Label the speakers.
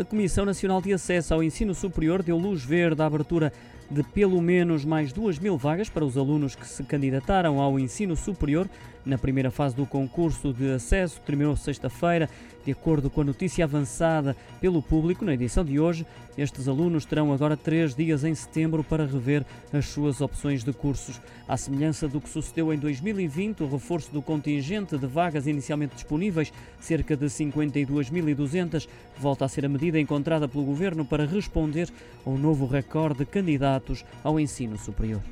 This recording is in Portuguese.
Speaker 1: A Comissão Nacional de Acesso ao Ensino Superior deu luz verde à abertura de pelo menos mais 2 mil vagas para os alunos que se candidataram ao ensino superior na primeira fase do concurso de acesso, terminou sexta-feira. De acordo com a notícia avançada pelo público na edição de hoje, estes alunos terão agora três dias em setembro para rever as suas opções de cursos. À semelhança do que sucedeu em 2020, o reforço do contingente de vagas inicialmente disponíveis, cerca de 52.200, volta a ser a medida encontrada pelo governo para responder ao novo recorde de candidatos candidatos ao ensino superior.